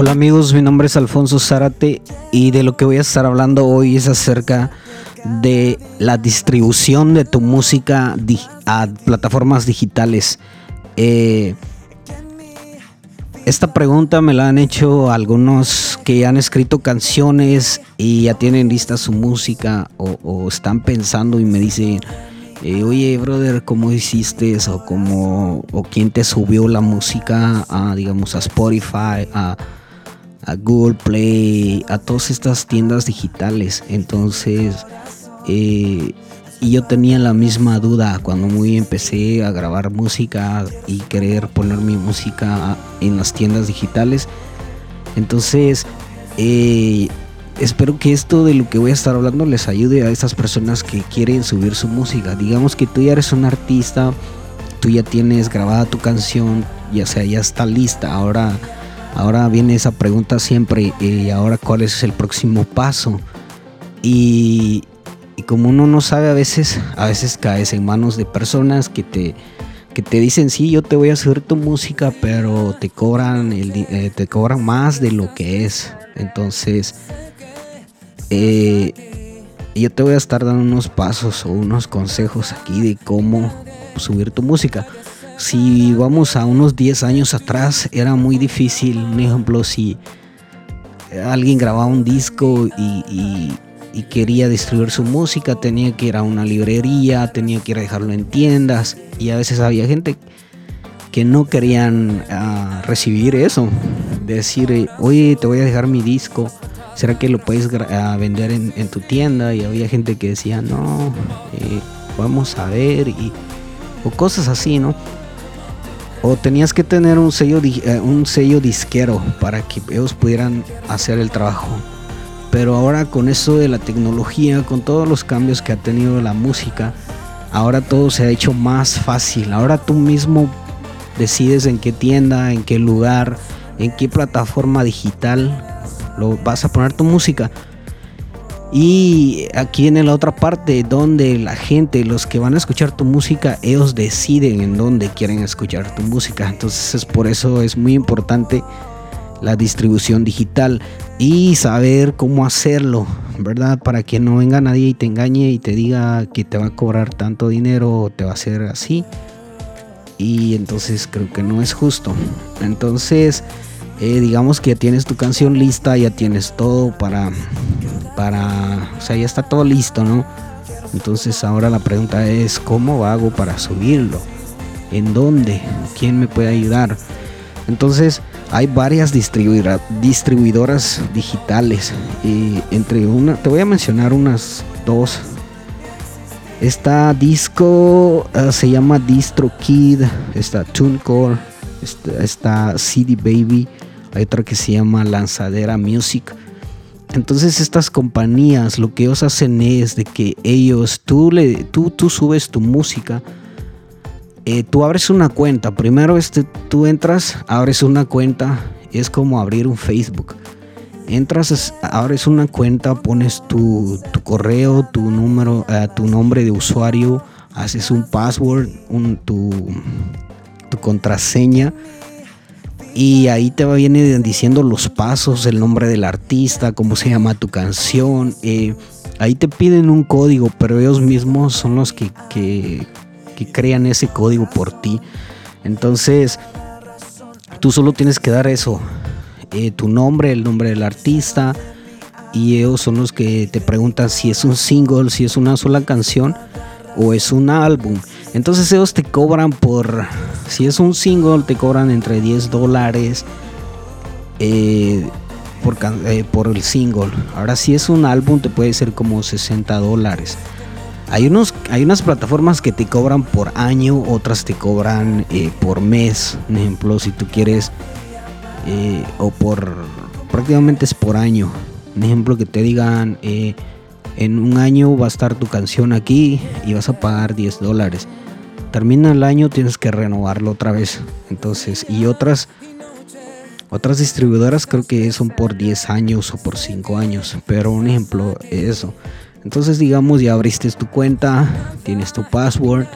Hola amigos, mi nombre es Alfonso Zárate y de lo que voy a estar hablando hoy es acerca de la distribución de tu música a plataformas digitales. Eh, esta pregunta me la han hecho algunos que han escrito canciones y ya tienen lista su música o, están pensando y me dicen, eh, oye brother, ¿cómo hiciste eso? ¿Cómo, ¿O quién te subió la música a, digamos, a Spotify, a Google Play, a todas estas tiendas digitales. Entonces, eh, y yo tenía la misma duda cuando muy empecé a grabar música y querer poner mi música en las tiendas digitales. Entonces, eh, espero que esto de lo que voy a estar hablando les ayude a esas personas que quieren subir su música. Digamos que tú ya eres un artista, tú ya tienes grabada tu canción, ya sea ya está lista. Ahora Ahora viene esa pregunta siempre, ¿y ahora cuál es el próximo paso? Y, como uno no sabe a veces, a veces caes en manos de personas que te, que te dicen, sí, yo te voy a subir tu música, pero te cobran, el, eh, te cobran más de lo que es. Entonces, eh, yo te voy a estar dando unos pasos o unos consejos aquí de cómo subir tu música si vamos a unos 10 años atrás, era muy difícil. Un ejemplo, si alguien grababa un disco y, quería distribuir su música, tenía que ir a una librería, tenía que ir a dejarlo en tiendas. Y a veces había gente que no querían ah, recibir eso. Decir, oye, te voy a dejar mi disco. ¿Será que lo puedes ah, vender en, tu tienda? Y había gente que decía, no, eh, vamos a ver. Y, o cosas así, ¿no? O tenías que tener un sello, eh, un sello disquero para que ellos pudieran hacer el trabajo. Pero ahora con eso de la tecnología, con todos los cambios que ha tenido la música, ahora todo se ha hecho más fácil. Ahora tú mismo decides en qué tienda, en qué lugar, en qué plataforma digital lo vas a poner tu música. Y aquí en la otra parte, donde la gente, los que van a escuchar tu música, ellos deciden en dónde quieren escuchar tu música. Entonces es por eso es muy importante la distribución digital y saber cómo hacerlo, ¿verdad? Para que no venga nadie y te engañe y te diga que te va a cobrar tanto dinero o te va a hacer así. Y entonces creo que no es justo. Entonces, eh, digamos que ya tienes tu canción lista, ya tienes todo para para, o sea, ya está todo listo, ¿no? Entonces ahora la pregunta es, ¿cómo hago para subirlo? ¿En dónde? ¿Quién me puede ayudar? Entonces hay varias distribuidoras digitales. Y entre una, te voy a mencionar unas dos. Esta disco ah, se llama DistroKid, está TuneCore, está, está CD Baby, otra que se llama Lanzadera Music. Entonces estas compañías lo que ellos hacen es de que ellos, tú, le, tú, tú subes tu música, eh, tú abres una cuenta, primero este, tú entras, abres una cuenta, es como abrir un Facebook. Entras, abres una cuenta, pones tu, correo, tu número, eh, tu nombre de usuario, haces un password, un, tu, tu contraseña y ahí te va viene diciendo los pasos, el nombre del artista, cómo se llama tu canción. Eh, ahí te piden un código, pero ellos mismos son los que, crean ese código por ti. Entonces, tú solo tienes que dar eso, eh, tu nombre, el nombre del artista, y ellos son los que te preguntan si es un single, si es una sola canción o es un álbum. Entonces ellos te cobran por, si es un single, te cobran entre 10 dólares eh, por, eh, por, el single. Ahora si es un álbum te puede ser como 60 dólares. Hay, unos, hay unas plataformas que te cobran por año, otras te cobran eh, por mes. Un ejemplo, si tú quieres, o por, prácticamente es por año. Un ejemplo que te digan en un año va a estar tu canción aquí y vas a pagar 10 dólares. Termina el año, tienes que renovarlo otra vez. Entonces, y otras otras distribuidoras creo que son por 10 años o por 5 años, pero un ejemplo es eso. Entonces, digamos, ya abriste tu cuenta, tienes tu password,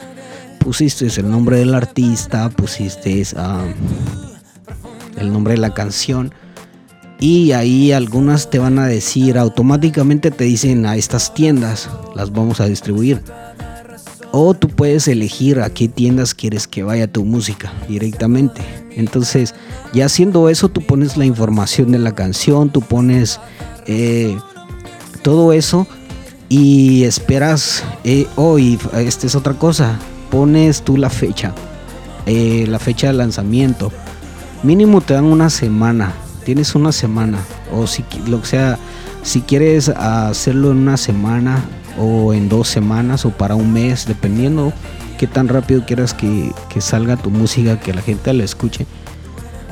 pusiste el nombre del artista, pusiste el nombre de la canción y ahí algunas te van a decir, automáticamente te dicen a estas tiendas, las vamos a distribuir. O tú puedes elegir a qué tiendas quieres que vaya tu música directamente. Entonces, ya haciendo eso, tú pones la información de la canción, tú pones eh, todo eso y esperas. Eh, hoy, esta es otra cosa, pones tú la fecha, eh, la fecha de lanzamiento. Mínimo te dan una semana tienes una semana o si lo que sea, si quieres hacerlo en una semana o en dos semanas o para un mes, dependiendo qué tan rápido quieras que, salga tu música, que la gente la escuche.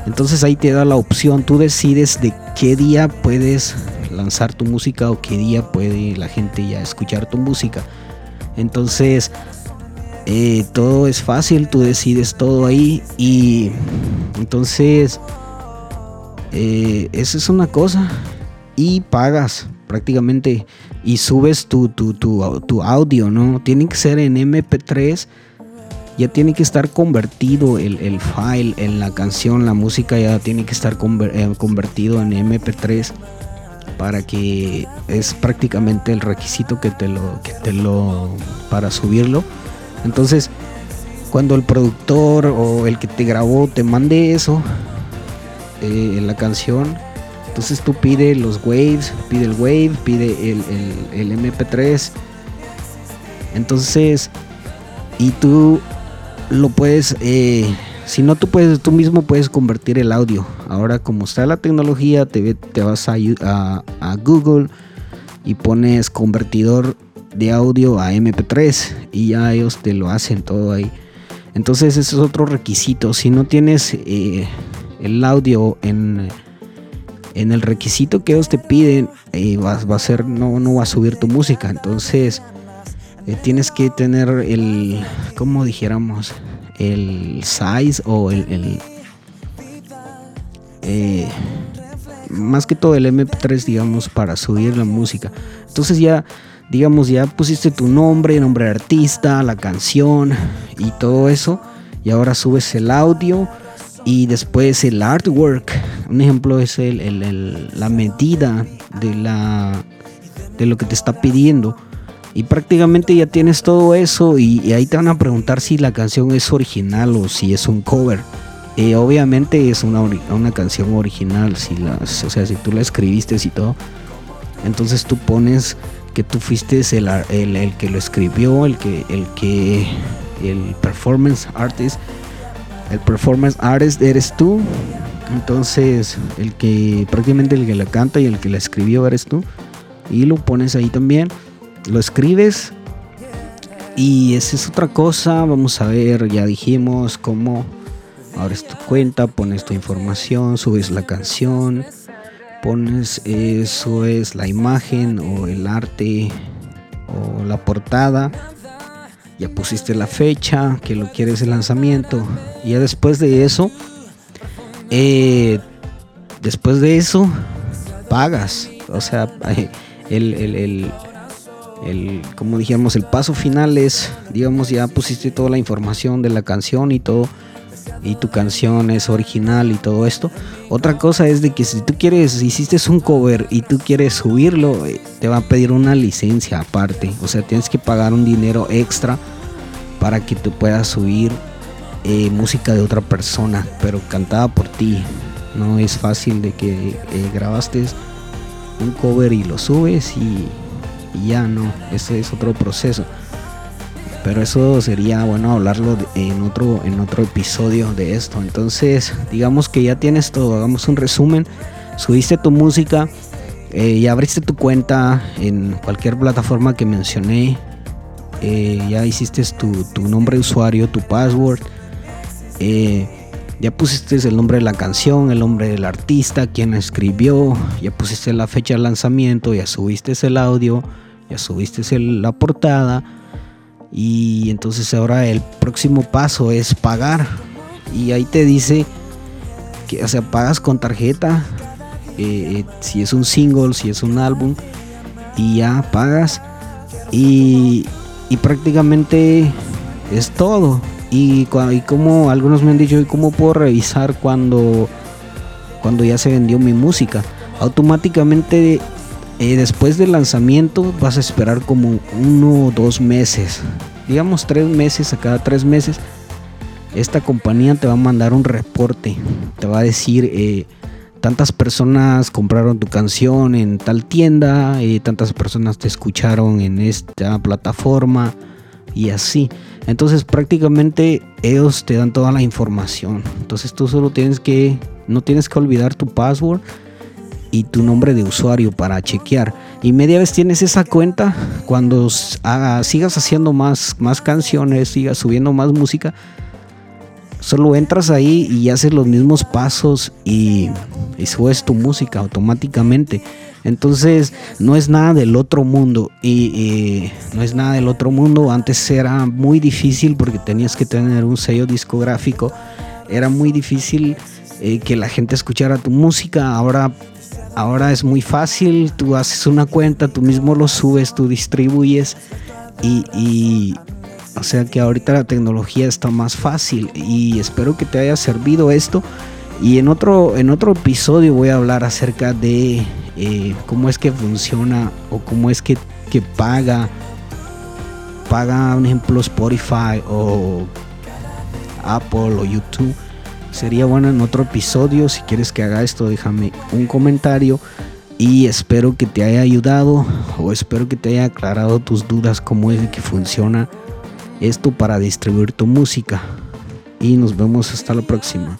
Entonces ahí te da la opción, tú decides de qué día puedes lanzar tu música o qué día puede la gente ya escuchar tu música. Entonces eh, todo es fácil, tú decides todo ahí y entonces eh, esa es una cosa. Y pagas prácticamente y subes tu, tu, tu, audio, ¿no? Tiene que ser en MP3. Ya tiene que estar convertido el, el file en la canción, la música ya tiene que estar eh, convertido en MP3 para que es prácticamente el requisito que te lo que te lo para subirlo. Entonces, cuando el productor o el que te grabó te mande eso, eh, la canción. Entonces tú pide los waves, pide el wave, pide el, MP3. Entonces, y tú lo puedes, eh, si no tú puedes, tú mismo puedes convertir el audio. Ahora como está la tecnología, te, te vas a, a, Google y pones convertidor de audio a MP3 y ya ellos te lo hacen todo ahí. Entonces ese es otro requisito. Si no tienes eh, el audio en, en el requisito que ellos te piden, eh, va, a ser, no, no va a subir tu música. Entonces, eh, tienes que tener el, como dijéramos, el size o el, eh, más que todo el MP3, digamos, para subir la música. Entonces ya, digamos, ya pusiste tu nombre, nombre de artista, la canción y todo eso. Y ahora subes el audio y después el artwork. Un ejemplo es el, la medida de, la, de lo que te está pidiendo. Y prácticamente ya tienes todo eso y, ahí te van a preguntar si la canción es original o si es un cover. Obviamente es una, una canción original, si las, o sea, si tú la escribiste y todo. Entonces tú pones que tú fuiste el, el, el que lo escribió, el que, el que, el performance artist el performance artist eres tú. Entonces, el que prácticamente el que la canta y el que la escribió eres tú. Y lo pones ahí también. Lo escribes. Y esa es otra cosa. Vamos a ver, ya dijimos cómo abres tu cuenta, pones tu información, subes la canción, pones eso es la imagen o el arte o la portada ya pusiste la fecha, que lo quieres el lanzamiento. Y ya después de eso, eh, después de eso, pagas. O sea, el, el, el, como dijimos, el paso final es, digamos, ya pusiste toda la información de la canción y todo. Y tu canción es original y todo esto. Otra cosa es de que si tú quieres, hiciste un cover y tú quieres subirlo, eh, te va a pedir una licencia aparte. O sea, tienes que pagar un dinero extra para que tú puedas subir eh, música de otra persona, pero cantada por ti. No es fácil de que eh, grabaste un cover y lo subes y, ya no, ese es otro proceso. Pero eso sería bueno hablarlo en otro en otro episodio de esto. Entonces, digamos que ya tienes todo, hagamos un resumen. Subiste tu música, eh, y abriste tu cuenta en cualquier plataforma que mencioné, eh, ya hiciste tu, nombre de usuario, tu password, eh, ya pusiste el nombre de la canción, el nombre del artista, quien escribió, ya pusiste la fecha de lanzamiento, ya subiste el audio, ya subiste la portada y entonces ahora el próximo paso es pagar y ahí te dice que o sea pagas con tarjeta eh, si es un single si es un álbum y ya pagas y, y prácticamente es todo. Y, y como algunos me han dicho, ¿y cómo puedo revisar cuando, cuando ya se vendió mi música? automáticamente eh, después del lanzamiento vas a esperar como uno o dos meses, digamos tres meses, a cada tres meses, esta compañía te va a mandar un reporte, te va a decir eh, tantas personas compraron tu canción en tal tienda, eh, tantas personas te escucharon en esta plataforma y así. Entonces prácticamente ellos te dan toda la información. Entonces tú solo tienes que, no tienes que olvidar tu password y tu nombre de usuario para chequear. Y media vez tienes esa cuenta, cuando sigas haciendo más, más canciones, sigas subiendo más música, solo entras ahí y haces los mismos pasos y, y subes tu música automáticamente. Entonces no es nada del otro mundo y, no es nada del otro mundo. Antes era muy difícil porque tenías que tener un sello discográfico. Era muy difícil eh, que la gente escuchara tu música. Ahora, ahora es muy fácil. Tú haces una cuenta, tú mismo lo subes, tú distribuyes y o sea que ahorita la tecnología está más fácil y espero que te haya servido esto. Y en otro, en otro episodio voy a hablar acerca de eh, cómo es que funciona o cómo es que, que paga, paga un ejemplo Spotify o Apple o YouTube. Sería bueno en otro episodio. Si quieres que haga esto, déjame un comentario. Y espero que te haya ayudado o espero que te haya aclarado tus dudas cómo es que funciona esto para distribuir tu música. Y nos vemos hasta la próxima.